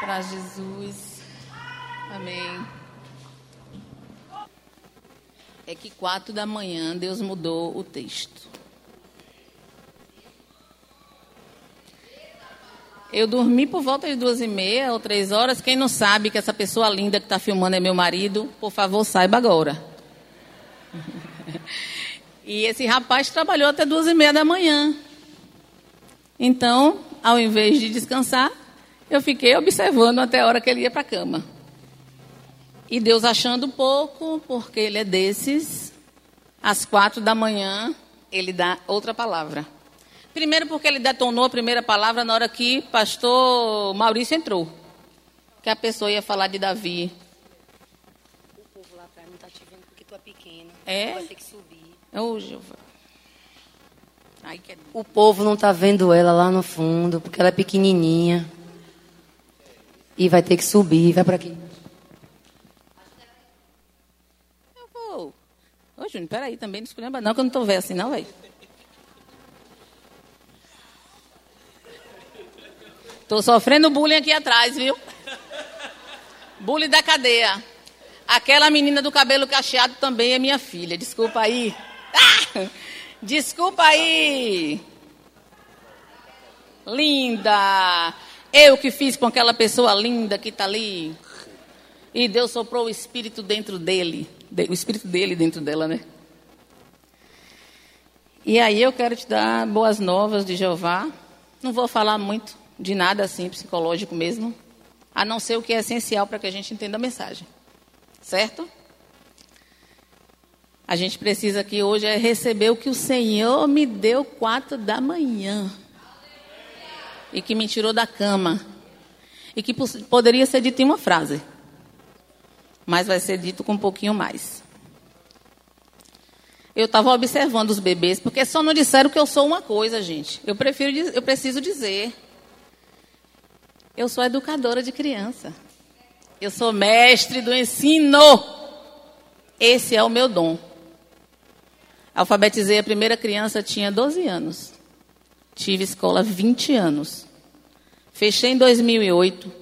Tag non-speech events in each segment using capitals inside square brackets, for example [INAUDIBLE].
Para Jesus. Amém. É que quatro da manhã Deus mudou o texto. Eu dormi por volta de duas e meia ou três horas. Quem não sabe que essa pessoa linda que está filmando é meu marido, por favor, saiba agora. e esse rapaz trabalhou até duas e meia da manhã. Então, ao invés de descansar, eu fiquei observando até a hora que ele ia para a cama. E Deus achando pouco, porque ele é desses, às quatro da manhã, ele dá outra palavra. Primeiro porque ele detonou a primeira palavra na hora que pastor Maurício entrou. Que a pessoa ia falar de Davi. O povo lá atrás não está te vendo porque tu é pequeno. É? Vai ter que subir. Ô, Jeová. Ai, que... O povo não está vendo ela lá no fundo porque ela é pequenininha. E vai ter que subir. Vai para aqui. Eu vou. Ô, Júnior, peraí, também não escolhamba não, que eu não tô vendo assim não, velho. Tô sofrendo bullying aqui atrás, viu? Bullying da cadeia. Aquela menina do cabelo cacheado também é minha filha. Desculpa aí. Ah! Desculpa aí. Linda. Eu que fiz com aquela pessoa linda que está ali. E Deus soprou o espírito dentro dele. O espírito dele dentro dela, né? E aí eu quero te dar boas novas de Jeová. Não vou falar muito de nada assim psicológico mesmo, a não ser o que é essencial para que a gente entenda a mensagem. Certo? A gente precisa aqui hoje é receber o que o Senhor me deu quatro da manhã. E que me tirou da cama. E que poderia ser dito em uma frase. Mas vai ser dito com um pouquinho mais. Eu estava observando os bebês, porque só não disseram que eu sou uma coisa, gente. Eu prefiro, eu preciso dizer. Eu sou educadora de criança. Eu sou mestre do ensino. Esse é o meu dom. Alfabetizei a primeira criança, tinha 12 anos. Tive escola 20 anos. Fechei em 2008.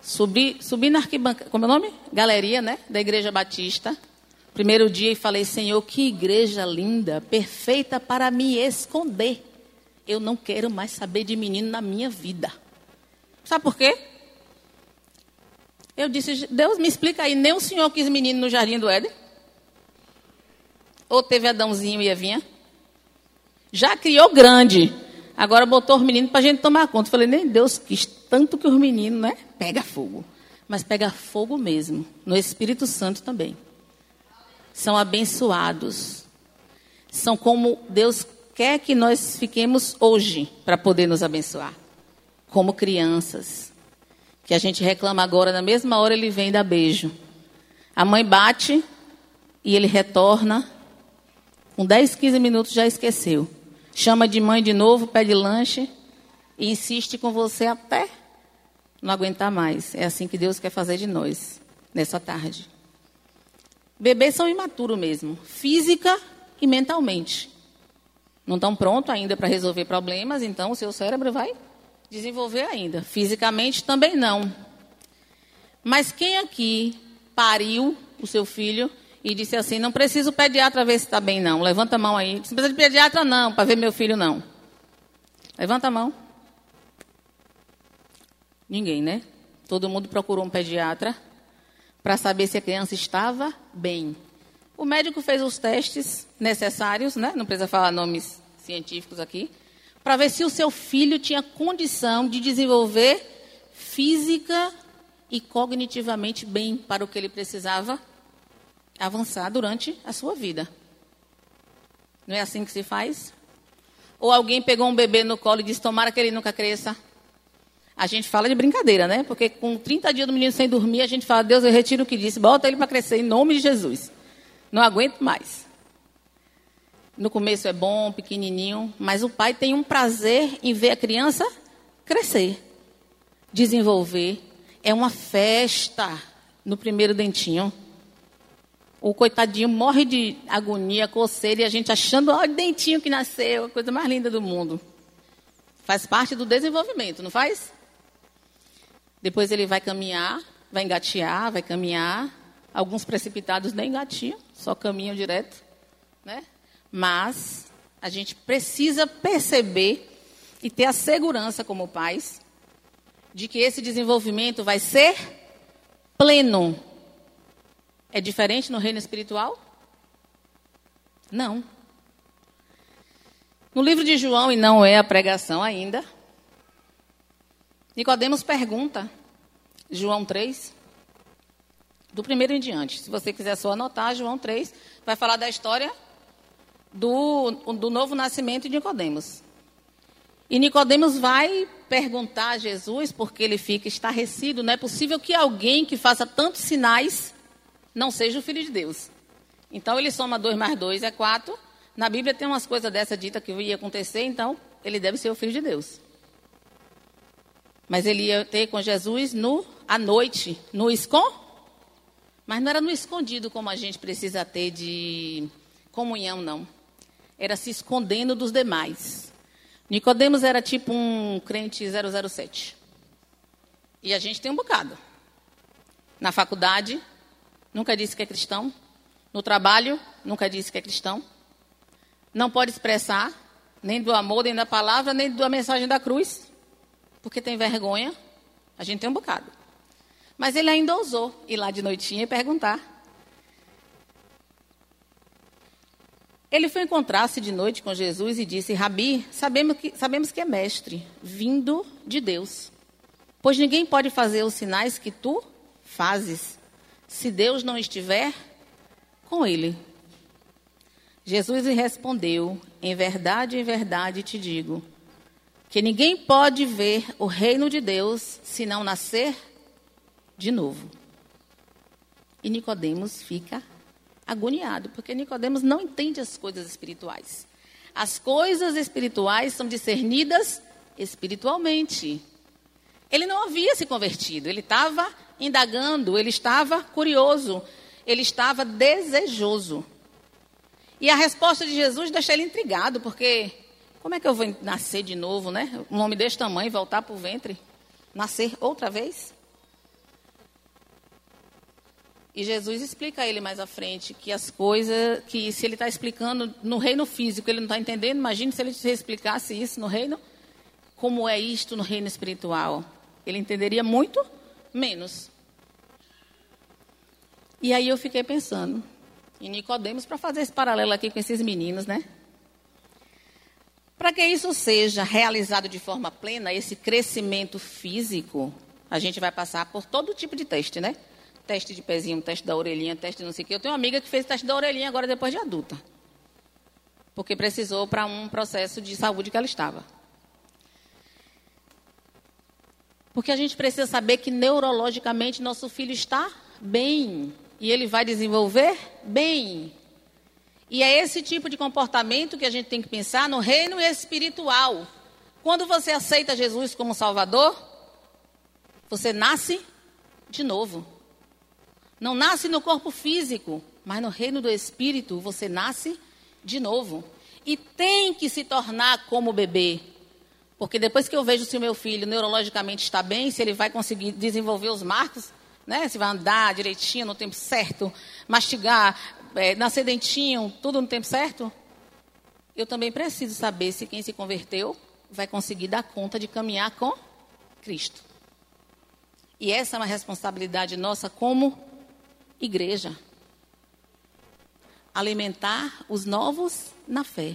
Subi, subi na arquibancada, como é o nome? Galeria, né? Da Igreja Batista. Primeiro dia e falei, Senhor, que igreja linda, perfeita para me esconder. Eu não quero mais saber de menino na minha vida. Sabe por quê? Eu disse, Deus me explica aí, nem o senhor quis menino no jardim do Éden? Ou teve Adãozinho e Evinha? Já criou grande. Agora botou os meninos para a gente tomar conta. Falei, nem Deus quis tanto que os meninos, né? Pega fogo. Mas pega fogo mesmo. No Espírito Santo também. São abençoados. São como Deus quer que nós fiquemos hoje para poder nos abençoar como crianças. Que a gente reclama agora, na mesma hora ele vem dar beijo. A mãe bate e ele retorna. Com 10, 15 minutos já esqueceu. Chama de mãe de novo, pede lanche e insiste com você até não aguentar mais. É assim que Deus quer fazer de nós, nessa tarde. Bebês são imaturos mesmo, física e mentalmente. Não estão prontos ainda para resolver problemas, então o seu cérebro vai desenvolver ainda. Fisicamente também não. Mas quem aqui pariu o seu filho e disse assim: não preciso pediatra ver se está bem, não. Levanta a mão aí. Não precisa de pediatra, não, para ver meu filho, não. Levanta a mão. Ninguém, né? Todo mundo procurou um pediatra para saber se a criança estava bem. O médico fez os testes necessários, né? Não precisa falar nomes científicos aqui para ver se o seu filho tinha condição de desenvolver física e cognitivamente bem para o que ele precisava avançar durante a sua vida. Não é assim que se faz? Ou alguém pegou um bebê no colo e disse: Tomara que ele nunca cresça. A gente fala de brincadeira, né? Porque com 30 dias do menino sem dormir, a gente fala: Deus, eu retiro o que disse, bota ele para crescer em nome de Jesus. Não aguento mais. No começo é bom, pequenininho, mas o pai tem um prazer em ver a criança crescer, desenvolver. É uma festa no primeiro dentinho. O coitadinho morre de agonia, coceira, e a gente achando, olha o dentinho que nasceu, a coisa mais linda do mundo. Faz parte do desenvolvimento, não faz? Depois ele vai caminhar, vai engatear, vai caminhar. Alguns precipitados nem engatiam, só caminham direto, né? Mas a gente precisa perceber e ter a segurança como pais de que esse desenvolvimento vai ser pleno. É diferente no reino espiritual? Não. No livro de João, e não é a pregação ainda, Nicodemos pergunta, João 3, do primeiro em diante. Se você quiser só anotar, João 3 vai falar da história do, do novo nascimento de Nicodemos. E Nicodemos vai perguntar a Jesus, porque ele fica estarrecido, não é possível que alguém que faça tantos sinais não seja o filho de Deus. Então ele soma dois mais dois é quatro. Na Bíblia tem umas coisas dessa dita que ia acontecer, então ele deve ser o filho de Deus. Mas ele ia ter com Jesus no à noite, no escon. Mas não era no escondido como a gente precisa ter de comunhão, não. Era se escondendo dos demais. Nicodemos era tipo um crente 007. E a gente tem um bocado. Na faculdade, nunca disse que é cristão. No trabalho, nunca disse que é cristão não pode expressar nem do amor, nem da palavra, nem da mensagem da cruz, porque tem vergonha. A gente tem um bocado. Mas ele ainda ousou ir lá de noitinha e perguntar. Ele foi encontrar-se de noite com Jesus e disse: Rabi, sabemos que, sabemos que é mestre, vindo de Deus. Pois ninguém pode fazer os sinais que tu fazes, se Deus não estiver com ele. Jesus lhe respondeu: Em verdade, em verdade te digo, que ninguém pode ver o reino de Deus se não nascer de novo. E Nicodemos fica agoniado, porque Nicodemos não entende as coisas espirituais. As coisas espirituais são discernidas espiritualmente. Ele não havia se convertido, ele estava indagando, ele estava curioso, ele estava desejoso. E a resposta de Jesus deixa ele intrigado, porque como é que eu vou nascer de novo, né? Um homem desse tamanho, voltar para o ventre, nascer outra vez? E Jesus explica a ele mais à frente que as coisas, que se ele está explicando no reino físico, ele não está entendendo, imagine se ele explicasse isso no reino, como é isto no reino espiritual. Ele entenderia muito menos. E aí eu fiquei pensando, e Nicodemos para fazer esse paralelo aqui com esses meninos, né? Para que isso seja realizado de forma plena, esse crescimento físico, a gente vai passar por todo tipo de teste, né? Teste de pezinho, teste da orelhinha, teste não sei o quê. Eu tenho uma amiga que fez teste da orelhinha agora depois de adulta. Porque precisou para um processo de saúde que ela estava. Porque a gente precisa saber que neurologicamente nosso filho está bem e ele vai desenvolver bem. E é esse tipo de comportamento que a gente tem que pensar no reino espiritual. Quando você aceita Jesus como Salvador, você nasce de novo. Não nasce no corpo físico, mas no reino do Espírito você nasce de novo. E tem que se tornar como bebê. Porque depois que eu vejo se o meu filho neurologicamente está bem, se ele vai conseguir desenvolver os marcos, né? Se vai andar direitinho no tempo certo, mastigar, é, nascer dentinho, tudo no tempo certo. Eu também preciso saber se quem se converteu vai conseguir dar conta de caminhar com Cristo. E essa é uma responsabilidade nossa como igreja. Alimentar os novos na fé.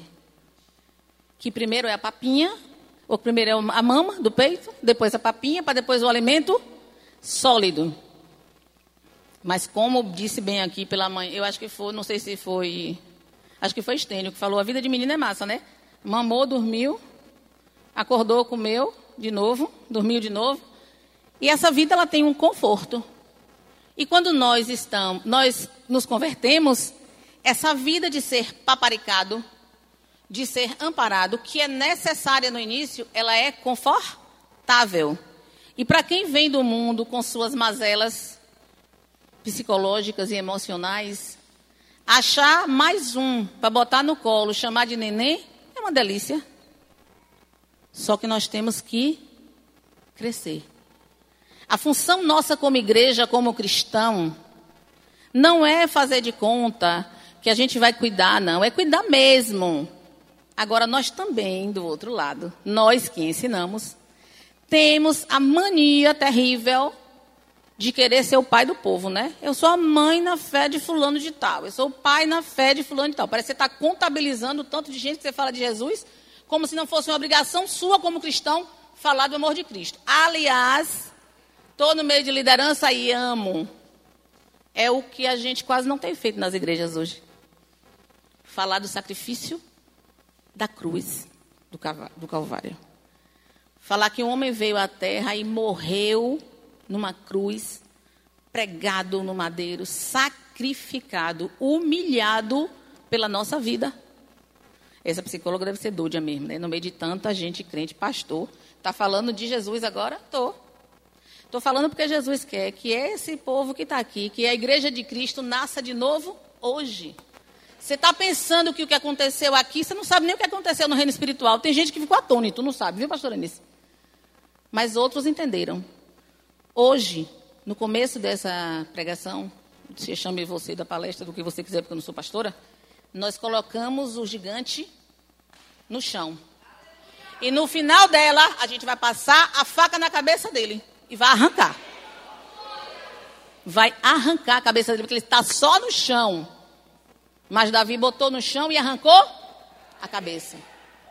Que primeiro é a papinha, ou primeiro é a mama do peito, depois a papinha, para depois o alimento sólido. Mas como disse bem aqui pela mãe, eu acho que foi, não sei se foi, acho que foi Estênio que falou, a vida de menina é massa, né? Mamou, dormiu, acordou, comeu de novo, dormiu de novo. E essa vida ela tem um conforto. E quando nós estamos, nós nos convertemos, essa vida de ser paparicado, de ser amparado, que é necessária no início, ela é confortável. E para quem vem do mundo com suas mazelas, psicológicas e emocionais, achar mais um para botar no colo, chamar de neném, é uma delícia. Só que nós temos que crescer. A função nossa como igreja, como cristão, não é fazer de conta que a gente vai cuidar, não, é cuidar mesmo. Agora, nós também, do outro lado, nós que ensinamos, temos a mania terrível de querer ser o pai do povo, né? Eu sou a mãe na fé de fulano de tal, eu sou o pai na fé de fulano de tal. Parece que você está contabilizando o tanto de gente que você fala de Jesus, como se não fosse uma obrigação sua como cristão falar do amor de Cristo. Aliás, estou no meio de liderança e amo. É o que a gente quase não tem feito nas igrejas hoje. Falar do sacrifício da cruz do Calvário. Falar que um homem veio à terra e morreu numa cruz, pregado no madeiro, sacrificado, humilhado pela nossa vida. Essa psicóloga deve ser doida mesmo, né? No meio de tanta gente crente, pastor. Está falando de Jesus agora? Estou. Estou falando porque Jesus quer que esse povo que está aqui, que a igreja de Cristo, nasça de novo hoje. Você está pensando que o que aconteceu aqui, você não sabe nem o que aconteceu no reino espiritual. Tem gente que ficou atônito, não sabe, viu, pastor Anice? Mas outros entenderam. Hoje, no começo dessa pregação, se chame você da palestra, do que você quiser, porque eu não sou pastora, nós colocamos o gigante no chão. E no final dela, a gente vai passar a faca na cabeça dele e vai arrancar. Vai arrancar a cabeça dele, porque ele está só no chão. Mas Davi botou no chão e arrancou a cabeça.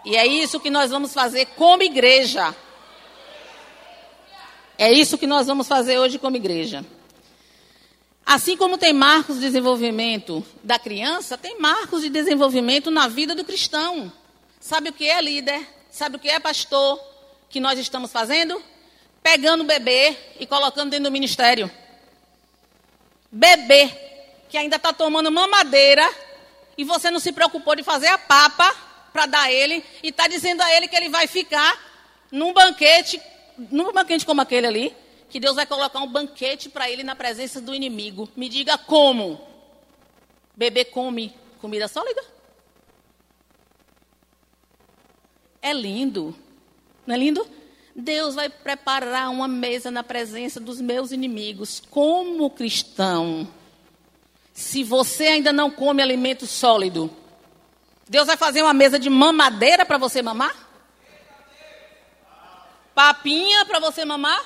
E é isso que nós vamos fazer como igreja. É isso que nós vamos fazer hoje como igreja. Assim como tem marcos de desenvolvimento da criança, tem marcos de desenvolvimento na vida do cristão. Sabe o que é líder? Sabe o que é pastor? Que nós estamos fazendo? Pegando o bebê e colocando dentro do ministério. Bebê que ainda está tomando mamadeira e você não se preocupou de fazer a papa para dar ele e está dizendo a ele que ele vai ficar num banquete, num banquete como aquele ali, que Deus vai colocar um banquete para ele na presença do inimigo. Me diga como? Bebê come comida sólida? É lindo. Não é lindo? Deus vai preparar uma mesa na presença dos meus inimigos. Como cristão, se você ainda não come alimento sólido, Deus vai fazer uma mesa de mamadeira para você mamar? Papinha para você mamar?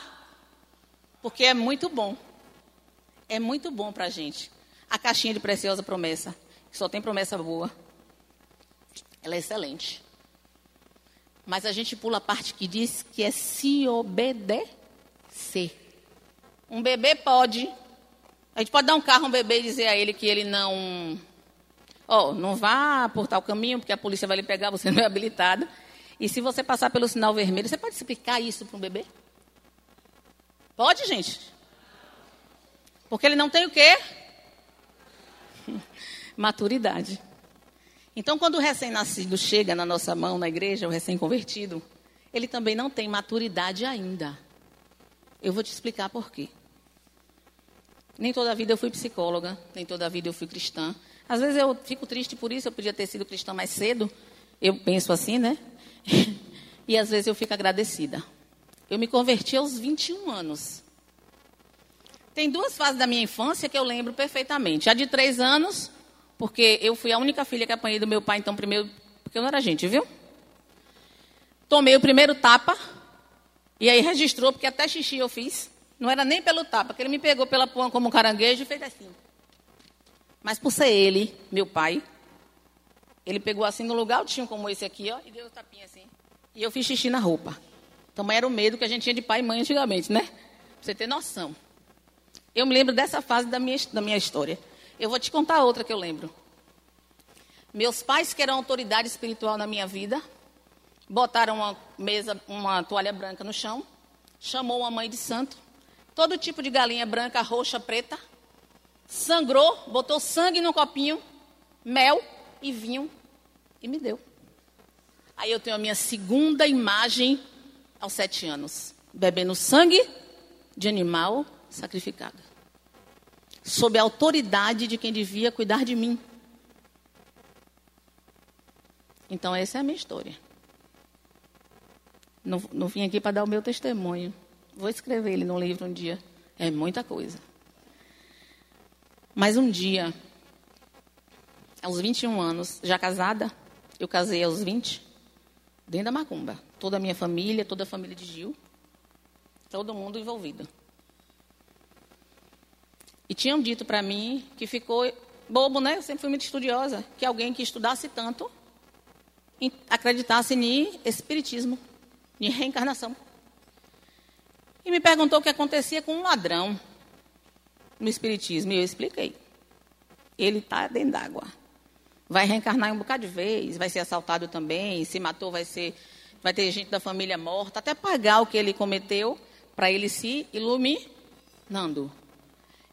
Porque é muito bom. É muito bom para a gente. A caixinha de preciosa promessa, só tem promessa boa. Ela é excelente. Mas a gente pula a parte que diz que é se obedecer. Um bebê pode. A gente pode dar um carro a um bebê e dizer a ele que ele não. Ó, oh, não vá por tal caminho, porque a polícia vai lhe pegar, você [LAUGHS] não é habilitado. E se você passar pelo sinal vermelho, você pode explicar isso para um bebê? Pode, gente? Porque ele não tem o quê? [LAUGHS] Maturidade. Então, quando o recém-nascido chega na nossa mão, na igreja, o recém-convertido, ele também não tem maturidade ainda. Eu vou te explicar por quê. Nem toda a vida eu fui psicóloga, nem toda a vida eu fui cristã. Às vezes eu fico triste por isso, eu podia ter sido cristã mais cedo. Eu penso assim, né? [LAUGHS] e às vezes eu fico agradecida. Eu me converti aos 21 anos. Tem duas fases da minha infância que eu lembro perfeitamente. A de três anos, porque eu fui a única filha que apanhei do meu pai, então primeiro, porque eu não era gente, viu? Tomei o primeiro tapa, e aí registrou, porque até xixi eu fiz. Não era nem pelo tapa, porque ele me pegou pela pão como um caranguejo e fez assim. Mas por ser ele, meu pai, ele pegou assim no lugar, tinha como esse aqui, ó, e deu um tapinha assim. E eu fiz xixi na roupa. Então era o medo que a gente tinha de pai e mãe antigamente, né? Pra você ter noção. Eu me lembro dessa fase da minha, da minha história. Eu vou te contar outra que eu lembro. Meus pais, que eram autoridade espiritual na minha vida, botaram uma mesa, uma toalha branca no chão, chamou uma mãe de santo, todo tipo de galinha branca, roxa, preta, sangrou, botou sangue no copinho, mel e vinho e me deu. Aí eu tenho a minha segunda imagem aos sete anos, bebendo sangue de animal sacrificado sob a autoridade de quem devia cuidar de mim. Então, essa é a minha história. Não, não vim aqui para dar o meu testemunho. Vou escrever ele num livro um dia. É muita coisa. Mas um dia, aos 21 anos, já casada, eu casei aos 20, dentro da macumba. Toda a minha família, toda a família de Gil, todo mundo envolvido. E tinham dito para mim que ficou bobo, né? Eu sempre fui muito estudiosa, que alguém que estudasse tanto acreditasse em espiritismo, em reencarnação. E me perguntou o que acontecia com um ladrão no espiritismo, e eu expliquei. Ele está dentro d'água. Vai reencarnar um bocado de vez, vai ser assaltado também, se matou, vai ser vai ter gente da família morta, até pagar o que ele cometeu para ele se iluminando.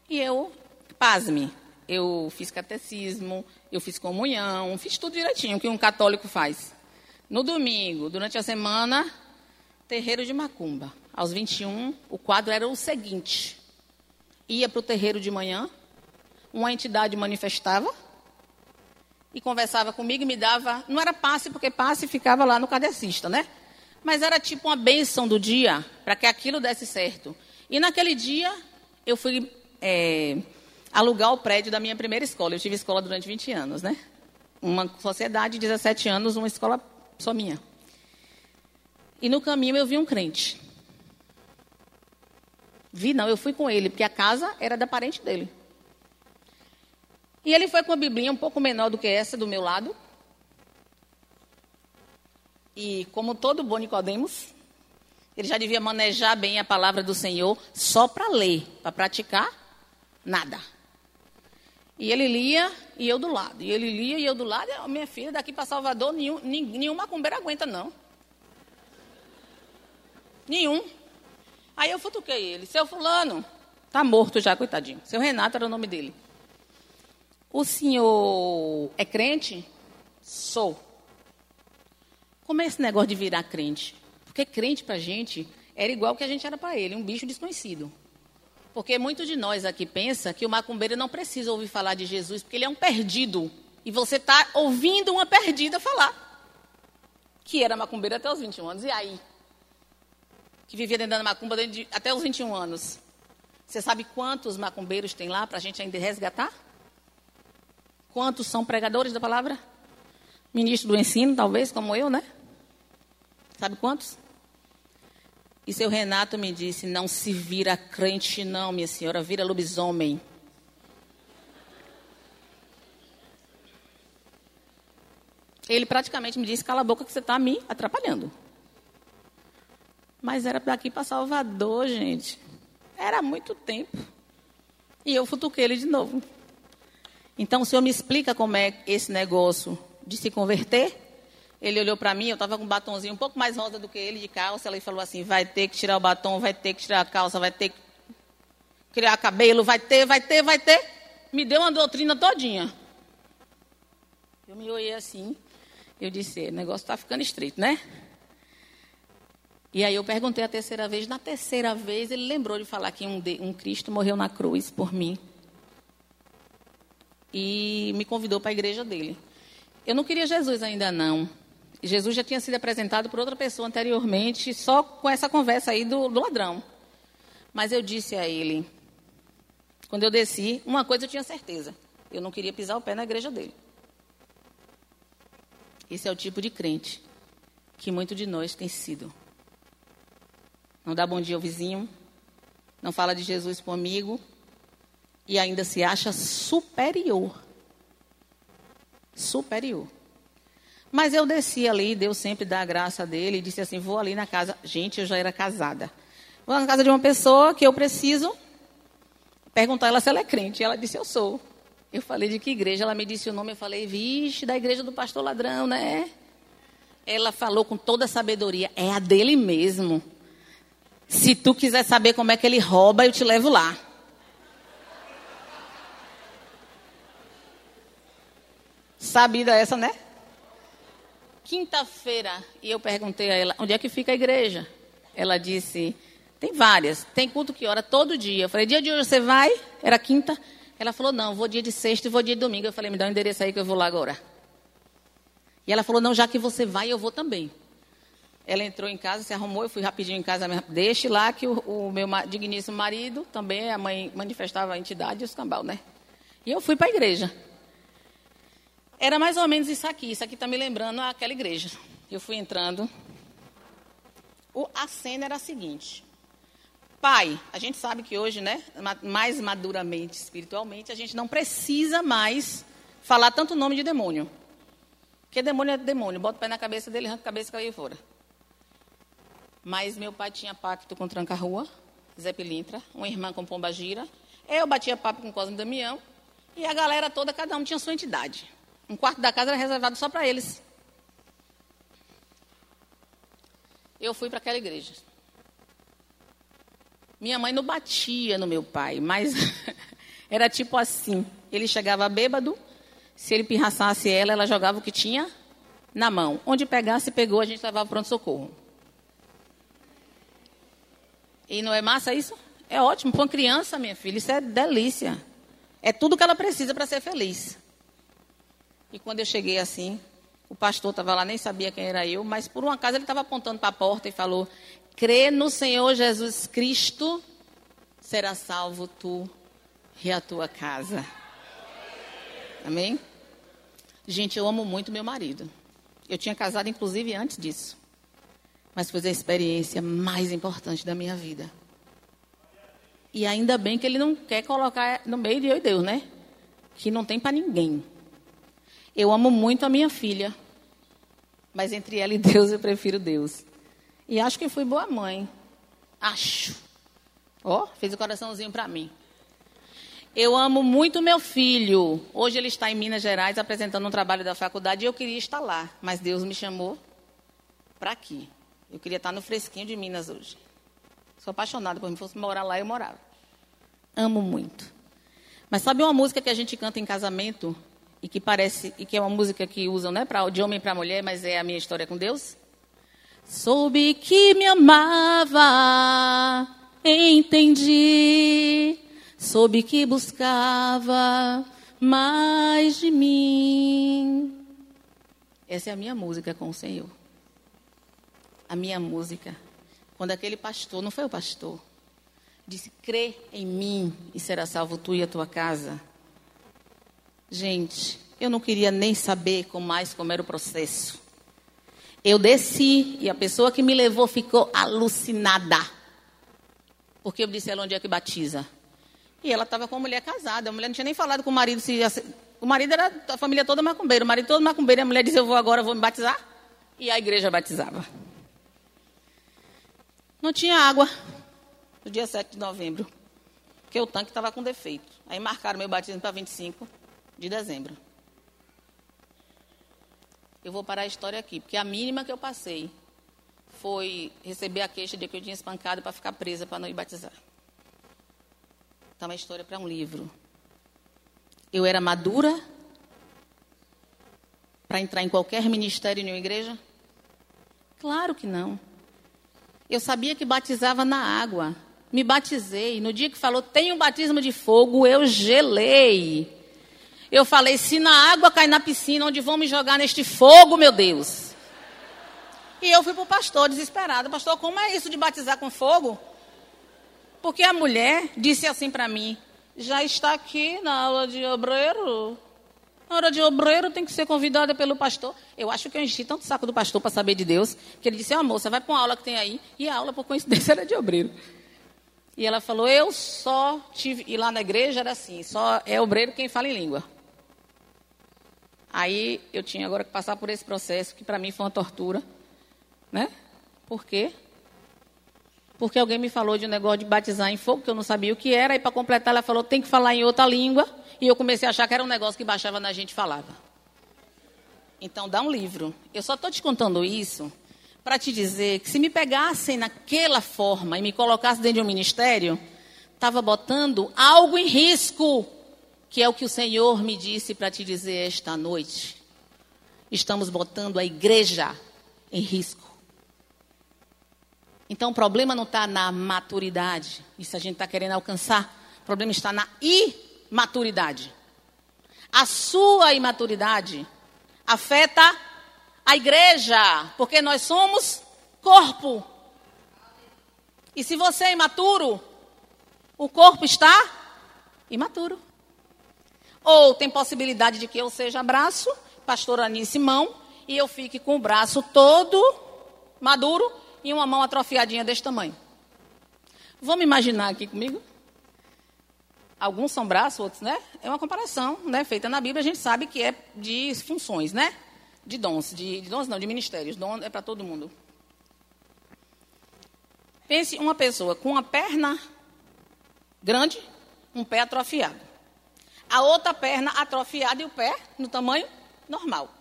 E eu, pasme, eu fiz catecismo, eu fiz comunhão, fiz tudo direitinho, que um católico faz. No domingo, durante a semana, terreiro de macumba. Aos 21, o quadro era o seguinte: ia para o terreiro de manhã, uma entidade manifestava e conversava comigo e me dava. Não era passe, porque passe ficava lá no cadecista, né? Mas era tipo uma bênção do dia para que aquilo desse certo. E naquele dia eu fui é, alugar o prédio da minha primeira escola. Eu tive escola durante 20 anos, né? Uma sociedade, 17 anos, uma escola só minha. E no caminho eu vi um crente. Vi não, eu fui com ele, porque a casa era da parente dele. E ele foi com a Biblinha um pouco menor do que essa do meu lado. E como todo bom Nicodemos, ele já devia manejar bem a palavra do Senhor só para ler, para praticar, nada. E ele lia e eu do lado. E ele lia e eu do lado. E, minha filha, daqui para Salvador, nenhum, nenhuma macumbeira aguenta, não. Nenhum. Aí eu futuquei ele. Seu fulano, tá morto já, coitadinho. Seu Renato era o nome dele. O senhor é crente? Sou. Como é esse negócio de virar crente? Porque crente para a gente era igual que a gente era para ele, um bicho desconhecido. Porque muitos de nós aqui pensa que o macumbeiro não precisa ouvir falar de Jesus, porque ele é um perdido. E você está ouvindo uma perdida falar. Que era macumbeiro até os 21 anos. E aí? Que vivia dentro da macumba de, até os 21 anos. Você sabe quantos macumbeiros tem lá para a gente ainda resgatar? Quantos são pregadores da palavra? Ministro do ensino, talvez, como eu, né? Sabe quantos? E seu Renato me disse: não se vira crente, não, minha senhora, vira lobisomem. Ele praticamente me disse: cala a boca que você está me atrapalhando. Mas era daqui para Salvador, gente. Era muito tempo. E eu futuquei ele de novo. Então, o senhor me explica como é esse negócio de se converter? Ele olhou para mim, eu estava com um batomzinho um pouco mais rosa do que ele de calça. Ele falou assim: vai ter que tirar o batom, vai ter que tirar a calça, vai ter que criar cabelo, vai ter, vai ter, vai ter. Me deu uma doutrina todinha. Eu me olhei assim, eu disse: o negócio está ficando estreito, né? E aí eu perguntei a terceira vez. Na terceira vez, ele lembrou de falar que um, de, um Cristo morreu na cruz por mim. E me convidou para a igreja dele. Eu não queria Jesus ainda não. Jesus já tinha sido apresentado por outra pessoa anteriormente, só com essa conversa aí do, do ladrão. Mas eu disse a ele, quando eu desci, uma coisa eu tinha certeza: eu não queria pisar o pé na igreja dele. Esse é o tipo de crente que muito de nós tem sido. Não dá bom dia ao vizinho, não fala de Jesus para o amigo e ainda se acha superior. Superior. Mas eu desci ali, Deus sempre dá a graça dele, e disse assim: vou ali na casa. Gente, eu já era casada. Vou na casa de uma pessoa que eu preciso perguntar ela se ela é crente. E ela disse: eu sou. Eu falei de que igreja? Ela me disse o nome. Eu falei: vixe, da igreja do pastor ladrão, né? Ela falou com toda a sabedoria: é a dele mesmo. Se tu quiser saber como é que ele rouba, eu te levo lá. Sabida essa, né? Quinta-feira, e eu perguntei a ela, onde é que fica a igreja? Ela disse, tem várias. Tem culto que ora todo dia. Eu falei, dia de hoje você vai? Era quinta. Ela falou, não, vou dia de sexta e vou dia de domingo. Eu falei, me dá o um endereço aí que eu vou lá agora. E ela falou, não, já que você vai, eu vou também. Ela entrou em casa, se arrumou, eu fui rapidinho em casa. Deixe lá que o, o meu digníssimo marido, também a mãe manifestava a entidade e os cambal, né? E eu fui para a igreja. Era mais ou menos isso aqui. Isso aqui está me lembrando aquela igreja. Eu fui entrando. O, a cena era a seguinte. Pai, a gente sabe que hoje, né, mais maduramente, espiritualmente, a gente não precisa mais falar tanto nome de demônio. Porque demônio é demônio. Bota o pé na cabeça dele, arranca a cabeça e cai fora. Mas meu pai tinha pacto com Tranca-Rua, Zé Pilintra, uma irmã com Pomba Gira. Eu batia papo com Cosme Damião. E a galera toda, cada um tinha sua entidade. Um quarto da casa era reservado só para eles. Eu fui para aquela igreja. Minha mãe não batia no meu pai, mas [LAUGHS] era tipo assim: ele chegava bêbado, se ele pirraçasse ela, ela jogava o que tinha na mão. Onde pegasse, pegou, a gente levava pronto-socorro. E não é massa isso? É ótimo. Para uma criança, minha filha, isso é delícia. É tudo que ela precisa para ser feliz. E quando eu cheguei assim, o pastor estava lá, nem sabia quem era eu, mas por um acaso ele estava apontando para a porta e falou: Crê no Senhor Jesus Cristo, será salvo tu e a tua casa. Amém? Gente, eu amo muito meu marido. Eu tinha casado, inclusive, antes disso. Mas foi a experiência mais importante da minha vida. E ainda bem que ele não quer colocar no meio de eu e Deus, né? Que não tem para ninguém. Eu amo muito a minha filha, mas entre ela e Deus eu prefiro Deus. E acho que fui boa mãe. Acho. Ó, oh, fez o coraçãozinho para mim. Eu amo muito meu filho. Hoje ele está em Minas Gerais apresentando um trabalho da faculdade e eu queria estar lá, mas Deus me chamou para aqui. Eu queria estar no fresquinho de Minas hoje. Sou apaixonada por mim. fosse morar lá, eu morava. Amo muito. Mas sabe uma música que a gente canta em casamento e que parece e que é uma música que usam, né, para de homem para mulher, mas é a minha história com Deus. Soube que me amava, entendi. Soube que buscava mais de mim. Essa é a minha música com o Senhor. A minha música. Quando aquele pastor, não foi o pastor, disse: crê em mim e será salvo tu e a tua casa. Gente, eu não queria nem saber com mais como era o processo. Eu desci e a pessoa que me levou ficou alucinada. Porque eu disse ela onde é que batiza. E ela estava com uma mulher casada. A mulher não tinha nem falado com o marido. Se, o marido era a família toda macumbeira. O marido todo macumbeiro. A mulher dizia, eu vou agora, vou me batizar. E a igreja batizava. Não tinha água no dia 7 de novembro. Porque o tanque estava com defeito. Aí marcaram meu batismo para 25 de dezembro. Eu vou parar a história aqui, porque a mínima que eu passei foi receber a queixa de que eu tinha espancado para ficar presa para não ir batizar. Está uma história para um livro. Eu era madura para entrar em qualquer ministério em uma igreja? Claro que não. Eu sabia que batizava na água. Me batizei. No dia que falou, tem um batismo de fogo, eu gelei. Eu falei: se na água cai na piscina, onde vão me jogar neste fogo, meu Deus? E eu fui para o pastor desesperado: Pastor, como é isso de batizar com fogo? Porque a mulher disse assim para mim: Já está aqui na aula de obreiro. Na hora de obreiro tem que ser convidada pelo pastor. Eu acho que eu enchi tanto saco do pastor para saber de Deus, que ele disse: Ó, oh, moça, vai para uma aula que tem aí. E a aula, por coincidência, [LAUGHS] era de obreiro. E ela falou: Eu só tive. E lá na igreja era assim: só é obreiro quem fala em língua. Aí eu tinha agora que passar por esse processo, que para mim foi uma tortura. Né? Por quê? Porque alguém me falou de um negócio de batizar em fogo, que eu não sabia o que era, e para completar ela falou, tem que falar em outra língua, e eu comecei a achar que era um negócio que baixava na gente e falava. Então dá um livro. Eu só estou te contando isso para te dizer que se me pegassem naquela forma e me colocassem dentro de um ministério, estava botando algo em risco que é o que o Senhor me disse para te dizer esta noite. Estamos botando a igreja em risco. Então o problema não está na maturidade, isso a gente está querendo alcançar. O problema está na imaturidade. A sua imaturidade afeta a igreja, porque nós somos corpo. E se você é imaturo, o corpo está imaturo. Ou tem possibilidade de que eu seja braço, pastor Anice mão, e eu fique com o braço todo maduro e uma mão atrofiadinha desse tamanho. Vamos imaginar aqui comigo? Alguns são braços, outros, né? É uma comparação, né? Feita na Bíblia, a gente sabe que é de funções, né? De dons, de, de dons não, de ministérios. Dom é para todo mundo. Pense uma pessoa com uma perna grande, um pé atrofiado. A outra perna atrofiada e o pé no tamanho normal.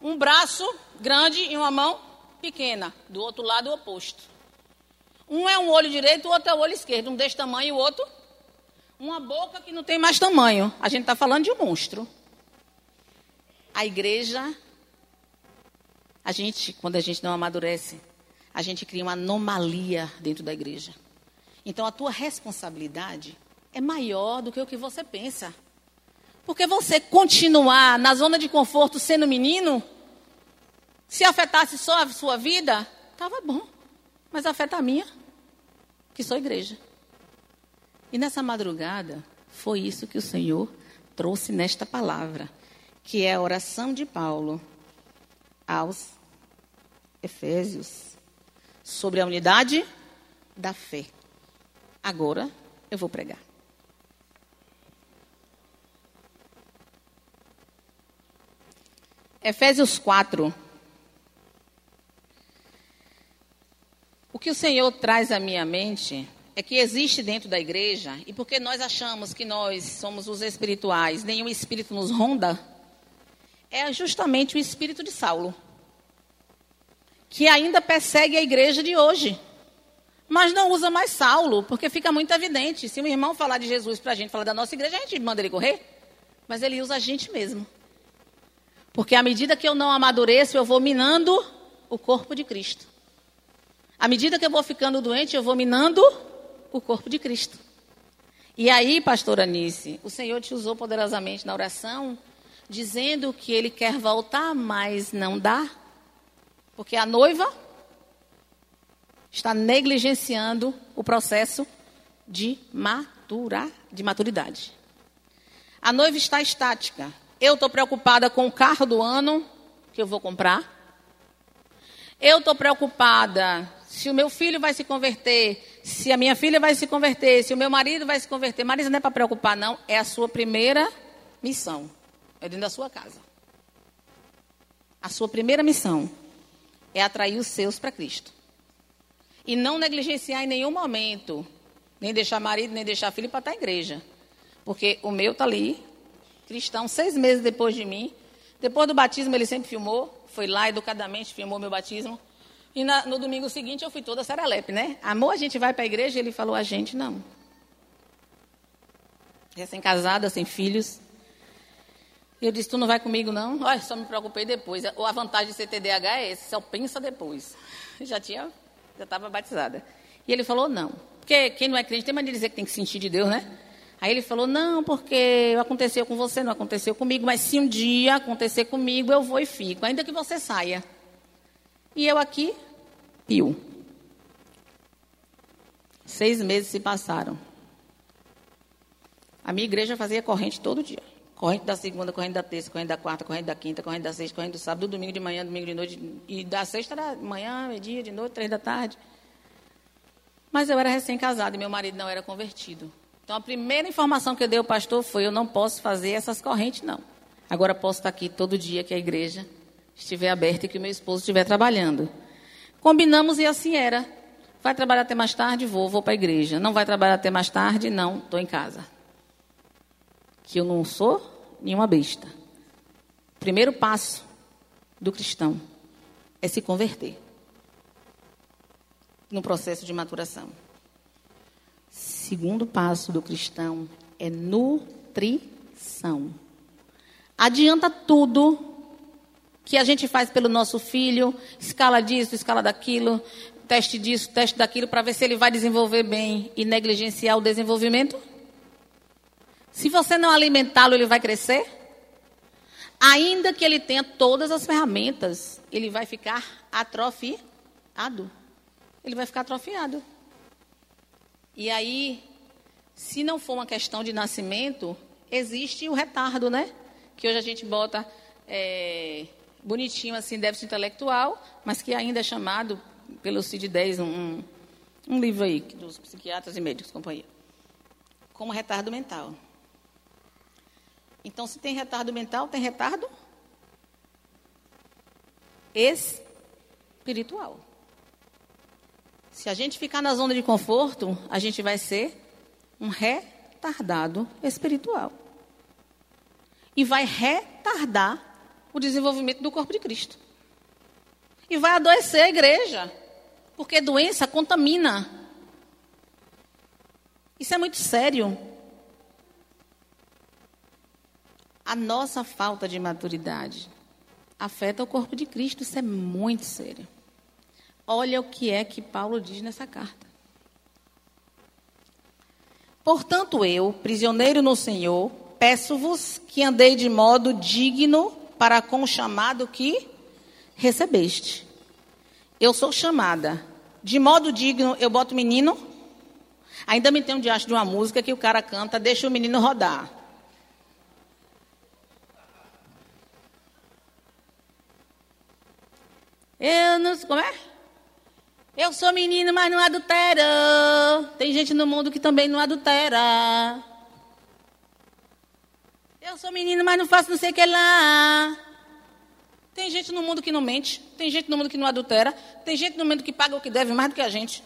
Um braço grande e uma mão pequena, do outro lado oposto. Um é um olho direito, o outro é o olho esquerdo, um desse tamanho e o outro uma boca que não tem mais tamanho. A gente está falando de um monstro. A igreja, a gente, quando a gente não amadurece, a gente cria uma anomalia dentro da igreja. Então a tua responsabilidade é maior do que o que você pensa. Porque você continuar na zona de conforto sendo menino, se afetasse só a sua vida, estava bom. Mas afeta a minha, que sou igreja. E nessa madrugada, foi isso que o Senhor trouxe nesta palavra, que é a oração de Paulo aos Efésios sobre a unidade da fé. Agora eu vou pregar. Efésios 4. O que o Senhor traz à minha mente é que existe dentro da igreja, e porque nós achamos que nós somos os espirituais, nenhum espírito nos ronda, é justamente o espírito de Saulo, que ainda persegue a igreja de hoje. Mas não usa mais Saulo, porque fica muito evidente. Se um irmão falar de Jesus para a gente, falar da nossa igreja, a gente manda ele correr. Mas ele usa a gente mesmo. Porque à medida que eu não amadureço, eu vou minando o corpo de Cristo. À medida que eu vou ficando doente, eu vou minando o corpo de Cristo. E aí, pastor Anice, o Senhor te usou poderosamente na oração, dizendo que ele quer voltar, mas não dá. Porque a noiva está negligenciando o processo de, matura, de maturidade. A noiva está estática. Eu estou preocupada com o carro do ano que eu vou comprar. Eu estou preocupada se o meu filho vai se converter, se a minha filha vai se converter, se o meu marido vai se converter. Marido não é para preocupar, não. É a sua primeira missão. É dentro da sua casa. A sua primeira missão é atrair os seus para Cristo. E não negligenciar em nenhum momento, nem deixar marido, nem deixar filho para estar na igreja. Porque o meu está ali, cristão, seis meses depois de mim. Depois do batismo, ele sempre filmou, foi lá educadamente, filmou meu batismo. E na, no domingo seguinte eu fui toda serelepe, né? Amor, a gente vai para a igreja? Ele falou, a gente não. Recém-casada, sem filhos. E eu disse, tu não vai comigo não? Olha, só me preocupei depois. A vantagem de ser TDAH é esse, só pensa depois. [LAUGHS] Já tinha, já estava batizada. E ele falou, não. Porque quem não é crente tem mais de dizer que tem que sentir de Deus, né? Aí ele falou, não, porque aconteceu com você, não aconteceu comigo, mas se um dia acontecer comigo, eu vou e fico, ainda que você saia. E eu aqui, pio. Seis meses se passaram. A minha igreja fazia corrente todo dia. Corrente da segunda, corrente da terça, corrente da quarta, corrente da quinta, corrente da sexta, corrente do sábado, domingo de manhã, domingo de noite. E da sexta era manhã, meio-dia, de noite, três da tarde. Mas eu era recém-casado e meu marido não era convertido. Então a primeira informação que eu dei ao pastor foi: eu não posso fazer essas correntes, não. Agora posso estar aqui todo dia que a igreja estiver aberta e que o meu esposo estiver trabalhando. Combinamos e assim era. Vai trabalhar até mais tarde? Vou, vou para a igreja. Não vai trabalhar até mais tarde? Não, estou em casa. Que eu não sou nenhuma besta. Primeiro passo do cristão é se converter no processo de maturação. Segundo passo do cristão é nutrição. Adianta tudo que a gente faz pelo nosso filho, escala disso, escala daquilo, teste disso, teste daquilo, para ver se ele vai desenvolver bem e negligenciar o desenvolvimento? Se você não alimentá-lo, ele vai crescer? Ainda que ele tenha todas as ferramentas, ele vai ficar atrofiado. ele vai ficar atrofiado. E aí, se não for uma questão de nascimento, existe o retardo, né? Que hoje a gente bota é, bonitinho assim, déficit intelectual, mas que ainda é chamado pelo CID-10, um, um livro aí dos psiquiatras e médicos, companhia, como retardo mental. Então, se tem retardo mental, tem retardo espiritual. Se a gente ficar na zona de conforto, a gente vai ser um retardado espiritual. E vai retardar o desenvolvimento do corpo de Cristo. E vai adoecer a igreja, porque doença contamina. Isso é muito sério. A nossa falta de maturidade afeta o corpo de Cristo, isso é muito sério. Olha o que é que Paulo diz nessa carta. Portanto, eu, prisioneiro no Senhor, peço-vos que andei de modo digno para com o chamado que recebeste. Eu sou chamada. De modo digno, eu boto o menino. Ainda me tem um diacho de uma música que o cara canta, deixa o menino rodar. Eu não. Como é? Eu sou menino, mas não adultero. Tem gente no mundo que também não adultera. Eu sou menino, mas não faço não sei o que lá. Tem gente no mundo que não mente. Tem gente no mundo que não adultera. Tem gente no mundo que paga o que deve mais do que a gente.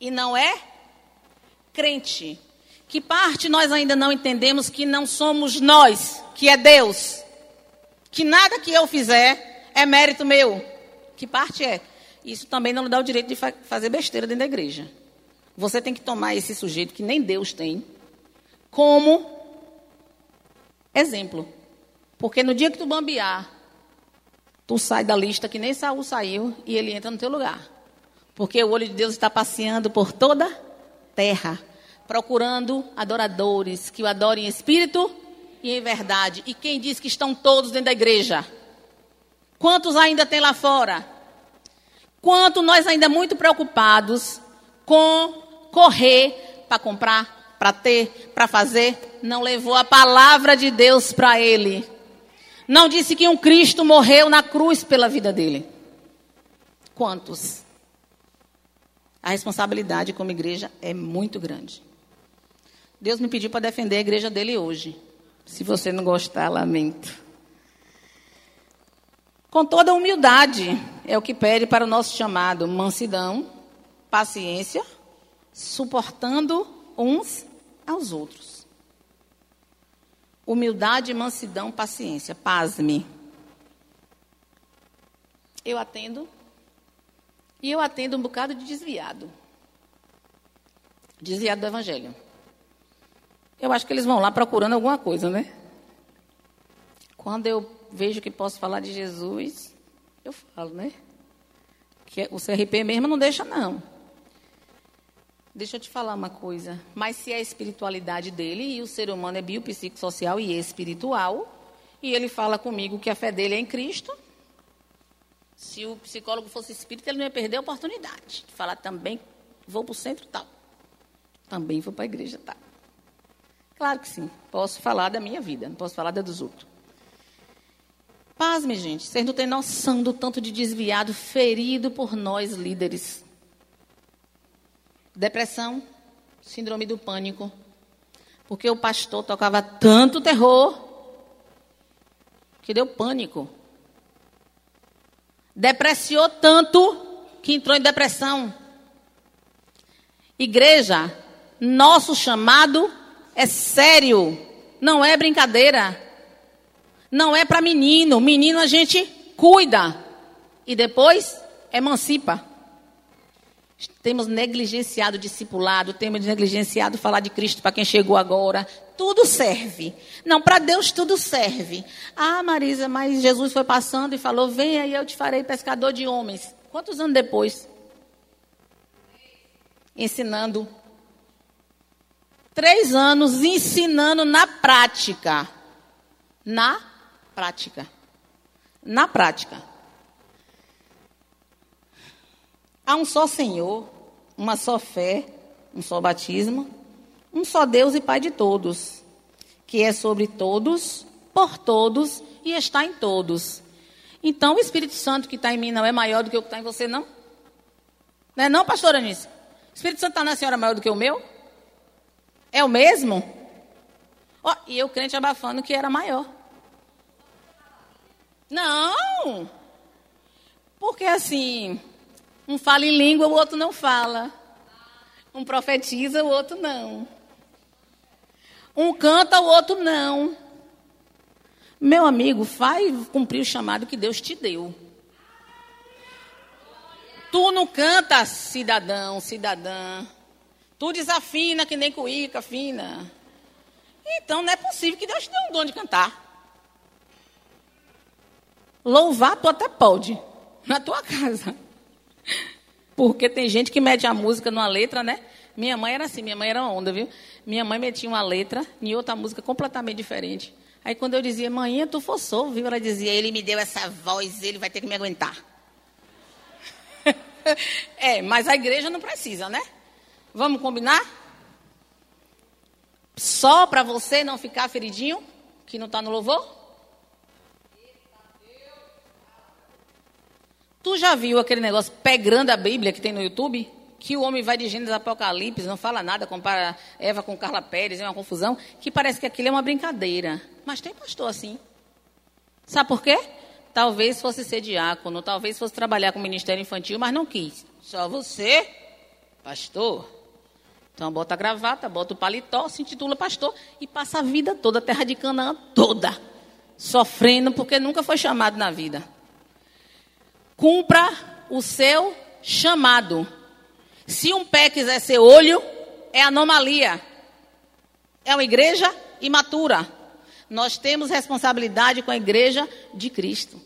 E não é crente. Que parte nós ainda não entendemos que não somos nós, que é Deus. Que nada que eu fizer é mérito meu. Que parte é? Isso também não dá o direito de fa fazer besteira dentro da igreja. Você tem que tomar esse sujeito que nem Deus tem como exemplo. Porque no dia que tu bambear, tu sai da lista que nem Saul saiu e ele entra no teu lugar. Porque o olho de Deus está passeando por toda terra, procurando adoradores que o adorem em espírito e em verdade. E quem diz que estão todos dentro da igreja? Quantos ainda tem lá fora? Quanto nós ainda muito preocupados com correr para comprar, para ter, para fazer, não levou a palavra de Deus para ele. Não disse que um Cristo morreu na cruz pela vida dele. Quantos? A responsabilidade como igreja é muito grande. Deus me pediu para defender a igreja dele hoje. Se você não gostar, lamento. Com toda humildade, é o que pede para o nosso chamado: mansidão, paciência, suportando uns aos outros. Humildade, mansidão, paciência. Pasme. Eu atendo. E eu atendo um bocado de desviado. Desviado do Evangelho. Eu acho que eles vão lá procurando alguma coisa, né? Quando eu vejo que posso falar de Jesus, eu falo, né? Que o CRP mesmo não deixa, não. Deixa eu te falar uma coisa. Mas se é a espiritualidade dele, e o ser humano é biopsicossocial e espiritual, e ele fala comigo que a fé dele é em Cristo, se o psicólogo fosse espírita, ele não ia perder a oportunidade de falar também, vou para o centro tal. Também vou para a igreja tal. Claro que sim. Posso falar da minha vida, não posso falar da dos outros. Pasme, gente. Vocês não têm noção do tanto de desviado ferido por nós líderes. Depressão, síndrome do pânico. Porque o pastor tocava tanto terror que deu pânico. Depreciou tanto que entrou em depressão. Igreja, nosso chamado é sério, não é brincadeira. Não é para menino. Menino a gente cuida e depois emancipa. Temos negligenciado o discipulado, temos negligenciado falar de Cristo para quem chegou agora. Tudo serve. Não, para Deus tudo serve. Ah, Marisa, mas Jesus foi passando e falou: Vem aí, eu te farei pescador de homens. Quantos anos depois? Ensinando três anos ensinando na prática. Na prática. Na prática, há um só Senhor, uma só fé, um só batismo, um só Deus e Pai de todos, que é sobre todos, por todos e está em todos. Então, o Espírito Santo que está em mim não é maior do que o que está em você, não? Não é não, pastora Anice? O Espírito Santo está na senhora maior do que o meu? É o mesmo? Oh, e eu crente abafando que era maior. Não! Porque assim, um fala em língua, o outro não fala. Um profetiza, o outro não. Um canta, o outro não. Meu amigo, vai cumprir o chamado que Deus te deu. Tu não canta, cidadão, cidadã. Tu desafina que nem cuíca fina. Então não é possível que Deus te dê um dom de cantar. Louvar tu até pode, na tua casa. Porque tem gente que mete a música numa letra, né? Minha mãe era assim, minha mãe era onda, viu? Minha mãe metia uma letra em outra música completamente diferente. Aí quando eu dizia, mãe, tu forçou, viu? Ela dizia, ele me deu essa voz, ele vai ter que me aguentar. [LAUGHS] é, mas a igreja não precisa, né? Vamos combinar? Só para você não ficar feridinho, que não está no louvor? Tu já viu aquele negócio pegando a Bíblia que tem no YouTube? Que o homem vai de Gênesis Apocalipse, não fala nada, compara Eva com Carla Pérez, é uma confusão, que parece que aquilo é uma brincadeira. Mas tem pastor assim. Sabe por quê? Talvez fosse ser diácono, talvez fosse trabalhar com o ministério infantil, mas não quis. Só você, pastor. Então bota a gravata, bota o paletó, se intitula pastor e passa a vida toda, a terra de Canaã toda, sofrendo porque nunca foi chamado na vida. Cumpra o seu chamado. Se um pé quiser ser olho, é anomalia. É uma igreja imatura. Nós temos responsabilidade com a igreja de Cristo.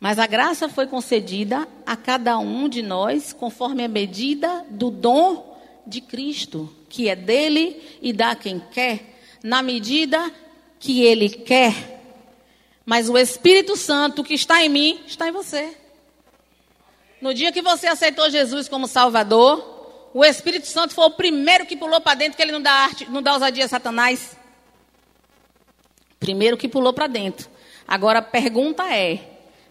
Mas a graça foi concedida a cada um de nós conforme a medida do dom de Cristo, que é dele e dá quem quer, na medida que ele quer. Mas o Espírito Santo que está em mim, está em você. No dia que você aceitou Jesus como Salvador, o Espírito Santo foi o primeiro que pulou para dentro, que ele não dá arte, não dá ousadia a Satanás. Primeiro que pulou para dentro. Agora a pergunta é: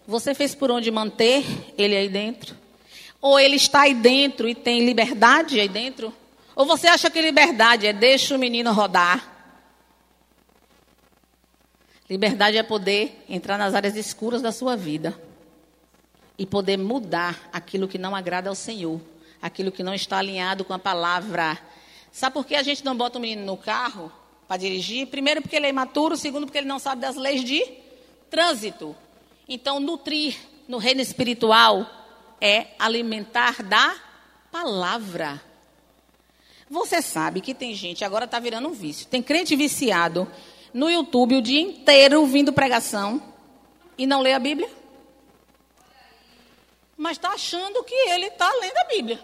você fez por onde manter ele aí dentro? Ou ele está aí dentro e tem liberdade aí dentro? Ou você acha que liberdade é deixa o menino rodar? Liberdade é poder entrar nas áreas escuras da sua vida e poder mudar aquilo que não agrada ao Senhor, aquilo que não está alinhado com a palavra. Sabe por que a gente não bota o menino no carro para dirigir? Primeiro, porque ele é imaturo, segundo, porque ele não sabe das leis de trânsito. Então, nutrir no reino espiritual é alimentar da palavra. Você sabe que tem gente, agora está virando um vício, tem crente viciado no YouTube o dia inteiro ouvindo pregação e não lê a Bíblia? Mas está achando que ele está lendo a Bíblia.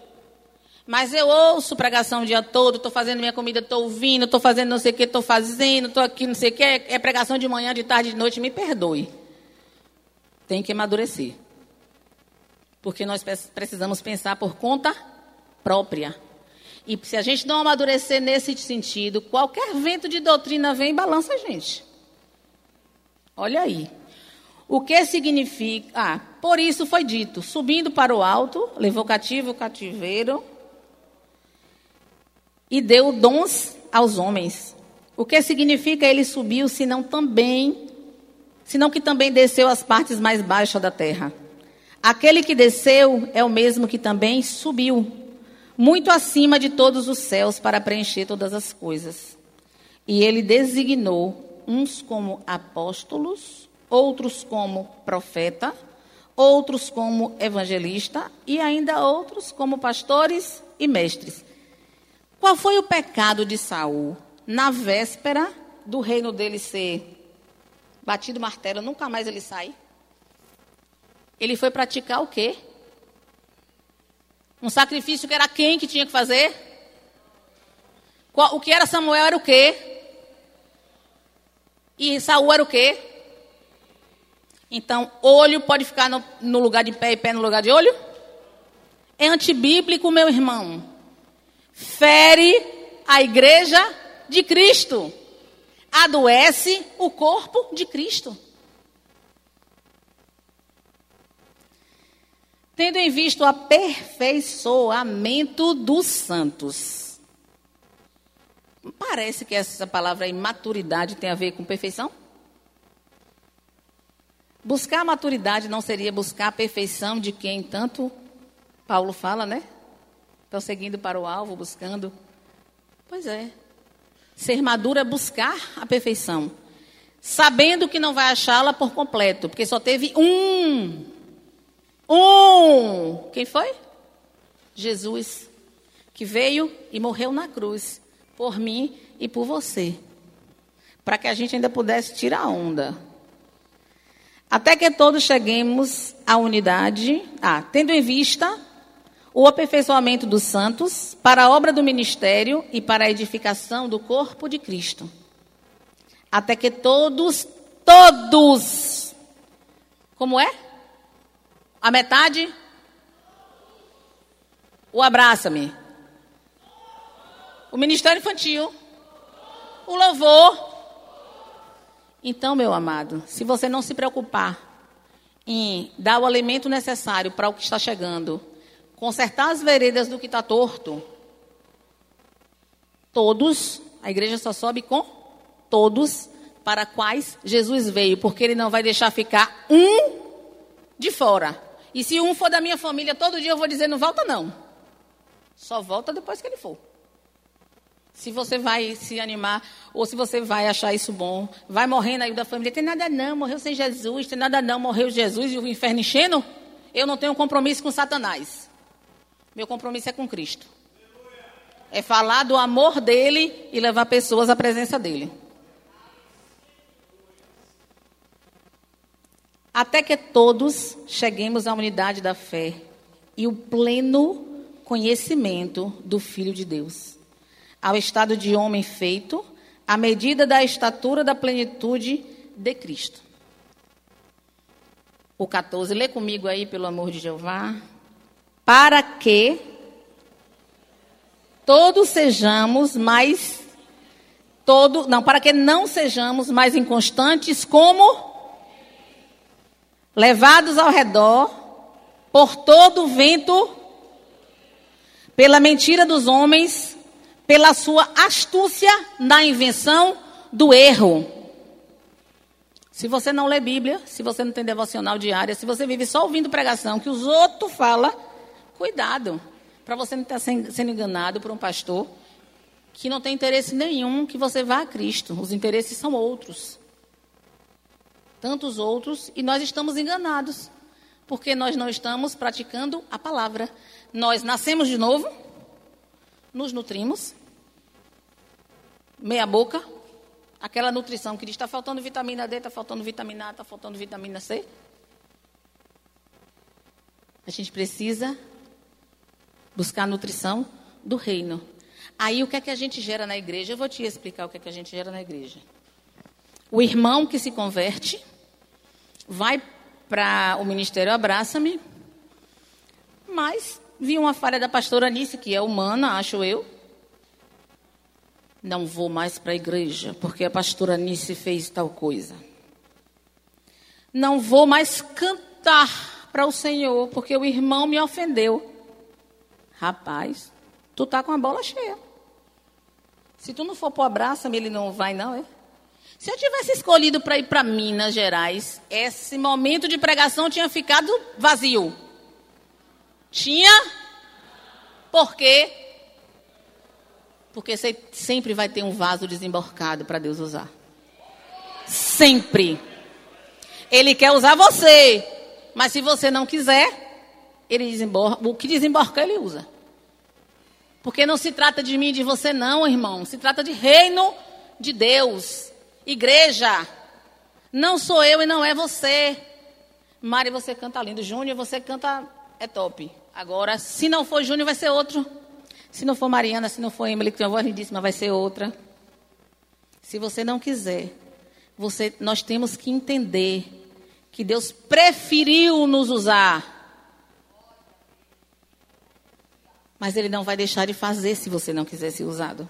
Mas eu ouço pregação o dia todo, estou fazendo minha comida, estou ouvindo, estou fazendo não sei o que, estou fazendo, estou aqui, não sei o que. É, é pregação de manhã, de tarde, de noite, me perdoe. Tem que amadurecer. Porque nós precisamos pensar por conta própria. E se a gente não amadurecer nesse sentido, qualquer vento de doutrina vem e balança a gente. Olha aí. O que significa? Ah, por isso foi dito: subindo para o alto, levou cativo o cativeiro e deu dons aos homens. O que significa ele subiu, senão também, senão que também desceu às partes mais baixas da terra. Aquele que desceu é o mesmo que também subiu muito acima de todos os céus para preencher todas as coisas. E ele designou uns como apóstolos, outros como profeta, outros como evangelista e ainda outros como pastores e mestres. Qual foi o pecado de Saul na véspera do reino dele ser batido martelo, nunca mais ele sai? Ele foi praticar o quê? Um sacrifício que era quem que tinha que fazer? O que era Samuel era o quê? E Saul era o quê? Então, olho pode ficar no, no lugar de pé e pé no lugar de olho? É antibíblico, meu irmão. Fere a igreja de Cristo. Adoece o corpo de Cristo. Tendo em vista o aperfeiçoamento dos santos. Parece que essa palavra imaturidade tem a ver com perfeição? Buscar a maturidade não seria buscar a perfeição de quem tanto Paulo fala, né? Prosseguindo para o alvo, buscando. Pois é. Ser maduro é buscar a perfeição. Sabendo que não vai achá-la por completo, porque só teve um. Um. Quem foi? Jesus. Que veio e morreu na cruz. Por mim e por você. Para que a gente ainda pudesse tirar onda. Até que todos cheguemos à unidade, ah, tendo em vista o aperfeiçoamento dos santos para a obra do ministério e para a edificação do corpo de Cristo. Até que todos, todos, como é? A metade? O abraça-me. O ministério infantil. O louvor então, meu amado, se você não se preocupar em dar o alimento necessário para o que está chegando, consertar as veredas do que está torto, todos, a igreja só sobe com todos para quais Jesus veio, porque ele não vai deixar ficar um de fora. E se um for da minha família, todo dia eu vou dizer: não volta, não. Só volta depois que ele for. Se você vai se animar ou se você vai achar isso bom, vai morrendo aí da família, tem nada não, morreu sem Jesus, tem nada não, morreu Jesus e o inferno enchendo. Eu não tenho compromisso com Satanás. Meu compromisso é com Cristo. É falar do amor dele e levar pessoas à presença dele. Até que todos cheguemos à unidade da fé e o pleno conhecimento do Filho de Deus ao estado de homem feito, à medida da estatura da plenitude de Cristo. O 14, lê comigo aí, pelo amor de Jeová. Para que todos sejamos mais todo, não, para que não sejamos mais inconstantes como levados ao redor por todo o vento pela mentira dos homens pela sua astúcia na invenção do erro. Se você não lê Bíblia, se você não tem devocional diária, se você vive só ouvindo pregação que os outros falam, cuidado, para você não estar sendo enganado por um pastor que não tem interesse nenhum que você vá a Cristo. Os interesses são outros. Tantos outros, e nós estamos enganados, porque nós não estamos praticando a palavra. Nós nascemos de novo, nos nutrimos, meia boca, aquela nutrição que diz está faltando vitamina D, está faltando vitamina A, está faltando vitamina C. A gente precisa buscar a nutrição do reino. Aí o que é que a gente gera na igreja? Eu vou te explicar o que é que a gente gera na igreja. O irmão que se converte vai para o ministério Abraça-me, mas vi uma falha da pastora Anice, que é humana, acho eu. Não vou mais para a igreja, porque a pastora Anice fez tal coisa. Não vou mais cantar para o Senhor, porque o irmão me ofendeu. Rapaz, tu tá com a bola cheia. Se tu não for para o abraço, ele não vai, não, é? Se eu tivesse escolhido para ir para Minas Gerais, esse momento de pregação tinha ficado vazio. Tinha? Por quê? Porque você sempre vai ter um vaso desemborcado para Deus usar. Sempre. Ele quer usar você. Mas se você não quiser, ele desemborca. O que desemborca, ele usa. Porque não se trata de mim e de você, não, irmão. Se trata de reino de Deus. Igreja. Não sou eu e não é você. Mari, você canta lindo. Júnior, você canta. É top. Agora, se não for Júnior, vai ser outro. Se não for Mariana, se não for Emily, que tem uma voz lindíssima, vai ser outra. Se você não quiser, você, nós temos que entender que Deus preferiu nos usar. Mas Ele não vai deixar de fazer se você não quiser ser usado.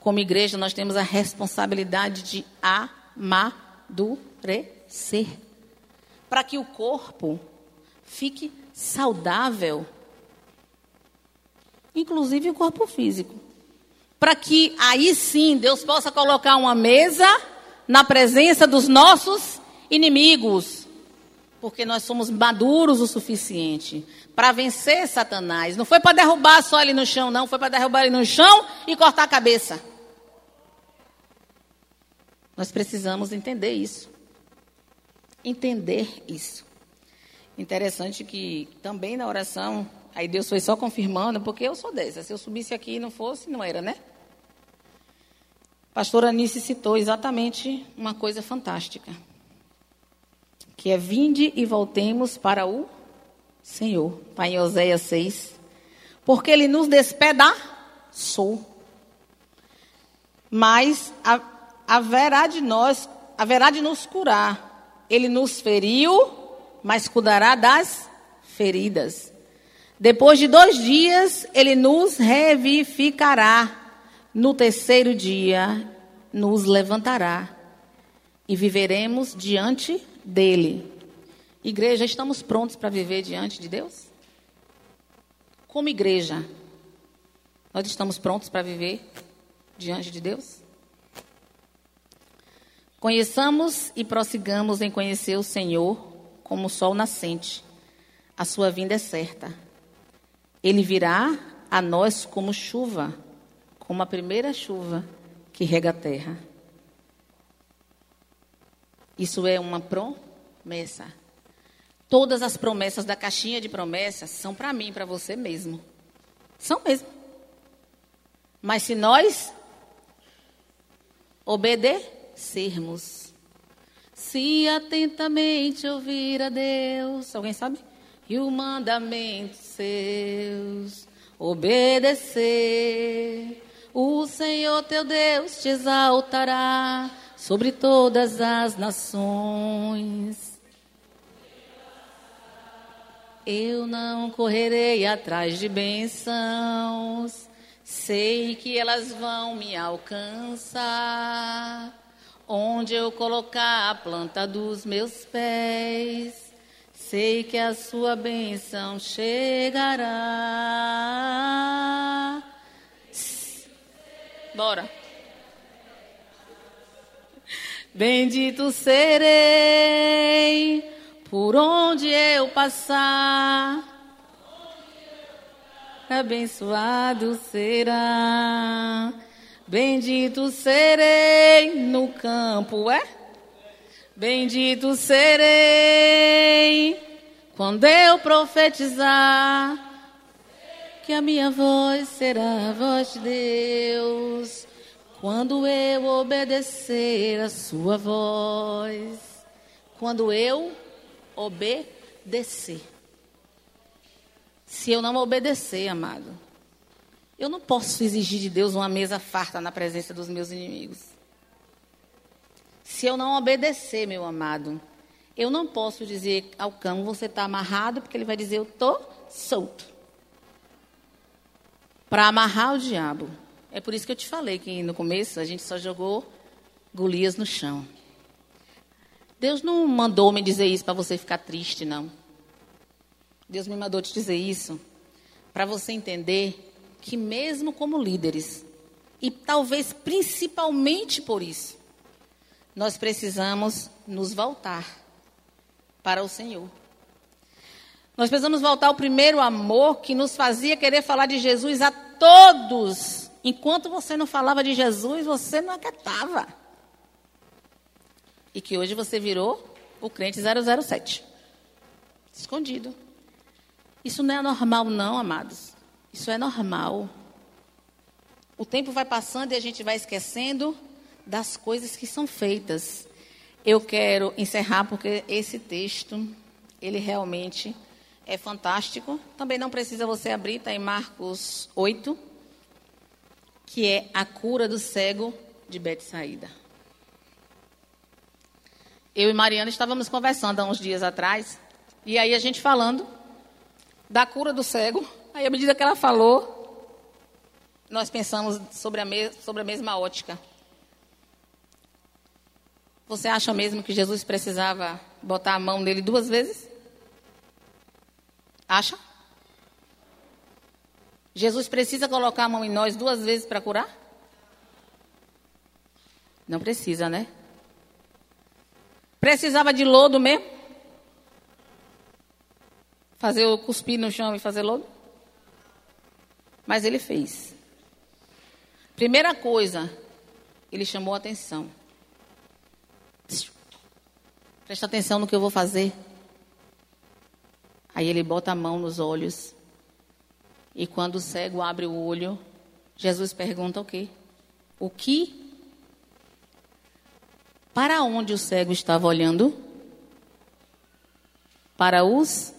Como igreja, nós temos a responsabilidade de amadurecer para que o corpo fique saudável, inclusive o corpo físico. Para que aí sim Deus possa colocar uma mesa na presença dos nossos inimigos. Porque nós somos maduros o suficiente para vencer Satanás. Não foi para derrubar só ele no chão, não. Foi para derrubar ele no chão e cortar a cabeça. Nós precisamos entender isso. Entender isso. Interessante que também na oração, aí Deus foi só confirmando, porque eu sou dessa. Se eu subisse aqui e não fosse, não era, né? Pastora Anice citou exatamente uma coisa fantástica. Que é vinde e voltemos para o Senhor. Está em Oséias 6. Porque ele nos despedaçou. Mas haverá de nós, haverá de nos curar. Ele nos feriu, mas cuidará das feridas. Depois de dois dias, ele nos revivificará. No terceiro dia, nos levantará e viveremos diante dele. Igreja, estamos prontos para viver diante de Deus? Como igreja, nós estamos prontos para viver diante de Deus? Conheçamos e prossigamos em conhecer o Senhor como o sol nascente. A sua vinda é certa. Ele virá a nós como chuva, como a primeira chuva que rega a terra. Isso é uma promessa. Todas as promessas da caixinha de promessas são para mim, para você mesmo. São mesmo. Mas se nós obedecer sermos. Se atentamente ouvir a Deus, alguém sabe? E o mandamento seus obedecer. O Senhor teu Deus te exaltará sobre todas as nações. Eu não correrei atrás de bênçãos, sei que elas vão me alcançar onde eu colocar a planta dos meus pés, sei que a sua bênção chegará. Bora. Bendito serei por onde eu passar. Abençoado será Bendito serei no campo, é? Bendito serei quando eu profetizar que a minha voz será a voz de Deus. Quando eu obedecer a sua voz, quando eu obedecer. Se eu não obedecer, amado, eu não posso exigir de Deus uma mesa farta na presença dos meus inimigos. Se eu não obedecer, meu amado, eu não posso dizer ao cão, você está amarrado, porque ele vai dizer, eu estou solto. Para amarrar o diabo. É por isso que eu te falei que no começo a gente só jogou Golias no chão. Deus não mandou me dizer isso para você ficar triste, não. Deus me mandou te dizer isso para você entender que, mesmo como líderes, e talvez principalmente por isso, nós precisamos nos voltar para o Senhor. Nós precisamos voltar ao primeiro amor que nos fazia querer falar de Jesus a todos. Enquanto você não falava de Jesus, você não acatava. E que hoje você virou o crente 007. Escondido. Isso não é normal, não, amados. Isso é normal. O tempo vai passando e a gente vai esquecendo das coisas que são feitas. Eu quero encerrar porque esse texto, ele realmente é fantástico. Também não precisa você abrir, está em Marcos 8, que é a cura do cego de Betsaída. Eu e Mariana estávamos conversando há uns dias atrás, e aí a gente falando da cura do cego. Aí, à medida que ela falou, nós pensamos sobre a, me sobre a mesma ótica. Você acha mesmo que Jesus precisava botar a mão nele duas vezes? Acha? Jesus precisa colocar a mão em nós duas vezes para curar? Não precisa, né? Precisava de lodo mesmo? Fazer o cuspir no chão e fazer lodo? Mas ele fez. Primeira coisa, ele chamou a atenção. Presta atenção no que eu vou fazer. Aí ele bota a mão nos olhos. E quando o cego abre o olho, Jesus pergunta o quê? O que para onde o cego estava olhando? Para os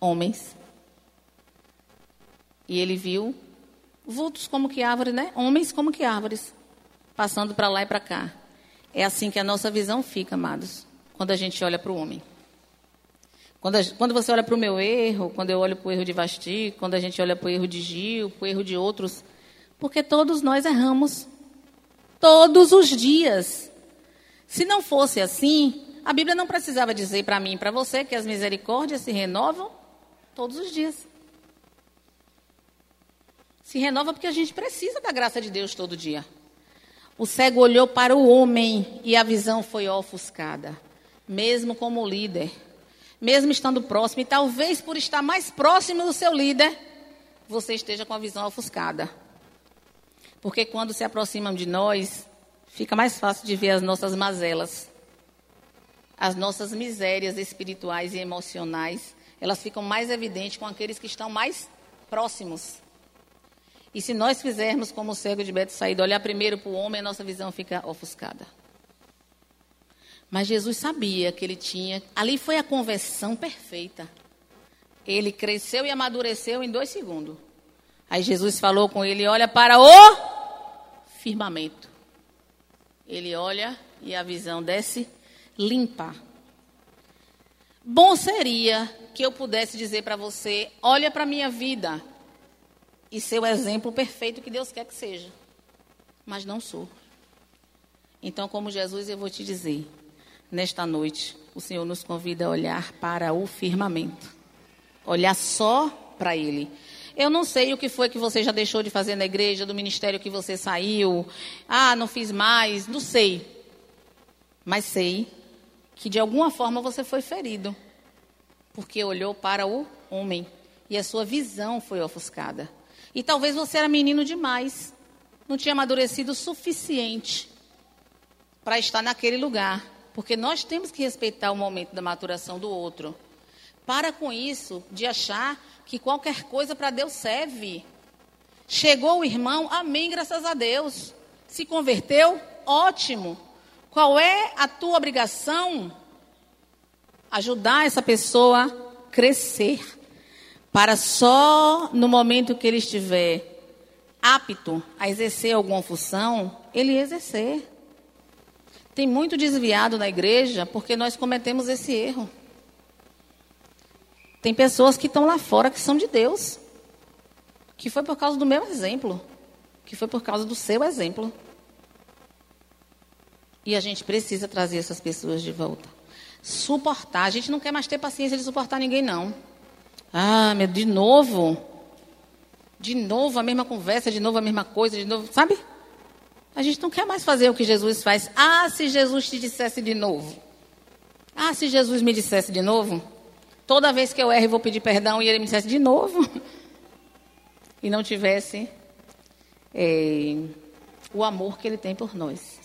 homens. E ele viu vultos como que árvores, né? Homens como que árvores, passando para lá e para cá. É assim que a nossa visão fica, amados, quando a gente olha para o homem. Quando, a, quando, você olha para o meu erro, quando eu olho para o erro de Vasti, quando a gente olha para o erro de Gil, para o erro de outros, porque todos nós erramos. Todos os dias. Se não fosse assim, a Bíblia não precisava dizer para mim e para você que as misericórdias se renovam todos os dias. Se renova porque a gente precisa da graça de Deus todo dia. O cego olhou para o homem e a visão foi ofuscada, mesmo como líder, mesmo estando próximo, e talvez por estar mais próximo do seu líder, você esteja com a visão ofuscada. Porque quando se aproximam de nós, fica mais fácil de ver as nossas mazelas, as nossas misérias espirituais e emocionais. Elas ficam mais evidentes com aqueles que estão mais próximos. E se nós fizermos como o cego de Beto Saído, olhar primeiro para o homem, a nossa visão fica ofuscada. Mas Jesus sabia que ele tinha. Ali foi a conversão perfeita. Ele cresceu e amadureceu em dois segundos. Aí Jesus falou com ele: olha para o firmamento. Ele olha e a visão desce limpa. Bom seria que eu pudesse dizer para você: olha para a minha vida e ser o exemplo perfeito que Deus quer que seja. Mas não sou. Então, como Jesus, eu vou te dizer: nesta noite, o Senhor nos convida a olhar para o firmamento, olhar só para Ele. Eu não sei o que foi que você já deixou de fazer na igreja, do ministério que você saiu. Ah, não fiz mais. Não sei. Mas sei que de alguma forma você foi ferido. Porque olhou para o homem e a sua visão foi ofuscada. E talvez você era menino demais. Não tinha amadurecido o suficiente para estar naquele lugar. Porque nós temos que respeitar o momento da maturação do outro. Para com isso de achar que qualquer coisa para Deus serve. Chegou o irmão, amém, graças a Deus. Se converteu, ótimo. Qual é a tua obrigação? Ajudar essa pessoa a crescer. Para só no momento que ele estiver apto a exercer alguma função, ele exercer. Tem muito desviado na igreja porque nós cometemos esse erro. Tem pessoas que estão lá fora que são de Deus. Que foi por causa do meu exemplo. Que foi por causa do seu exemplo. E a gente precisa trazer essas pessoas de volta. Suportar. A gente não quer mais ter paciência de suportar ninguém, não. Ah, meu, de novo. De novo a mesma conversa, de novo a mesma coisa, de novo. Sabe? A gente não quer mais fazer o que Jesus faz. Ah, se Jesus te dissesse de novo. Ah, se Jesus me dissesse de novo. Toda vez que eu erro, eu vou pedir perdão e ele me dissesse de novo. [LAUGHS] E não tivesse é, o amor que ele tem por nós.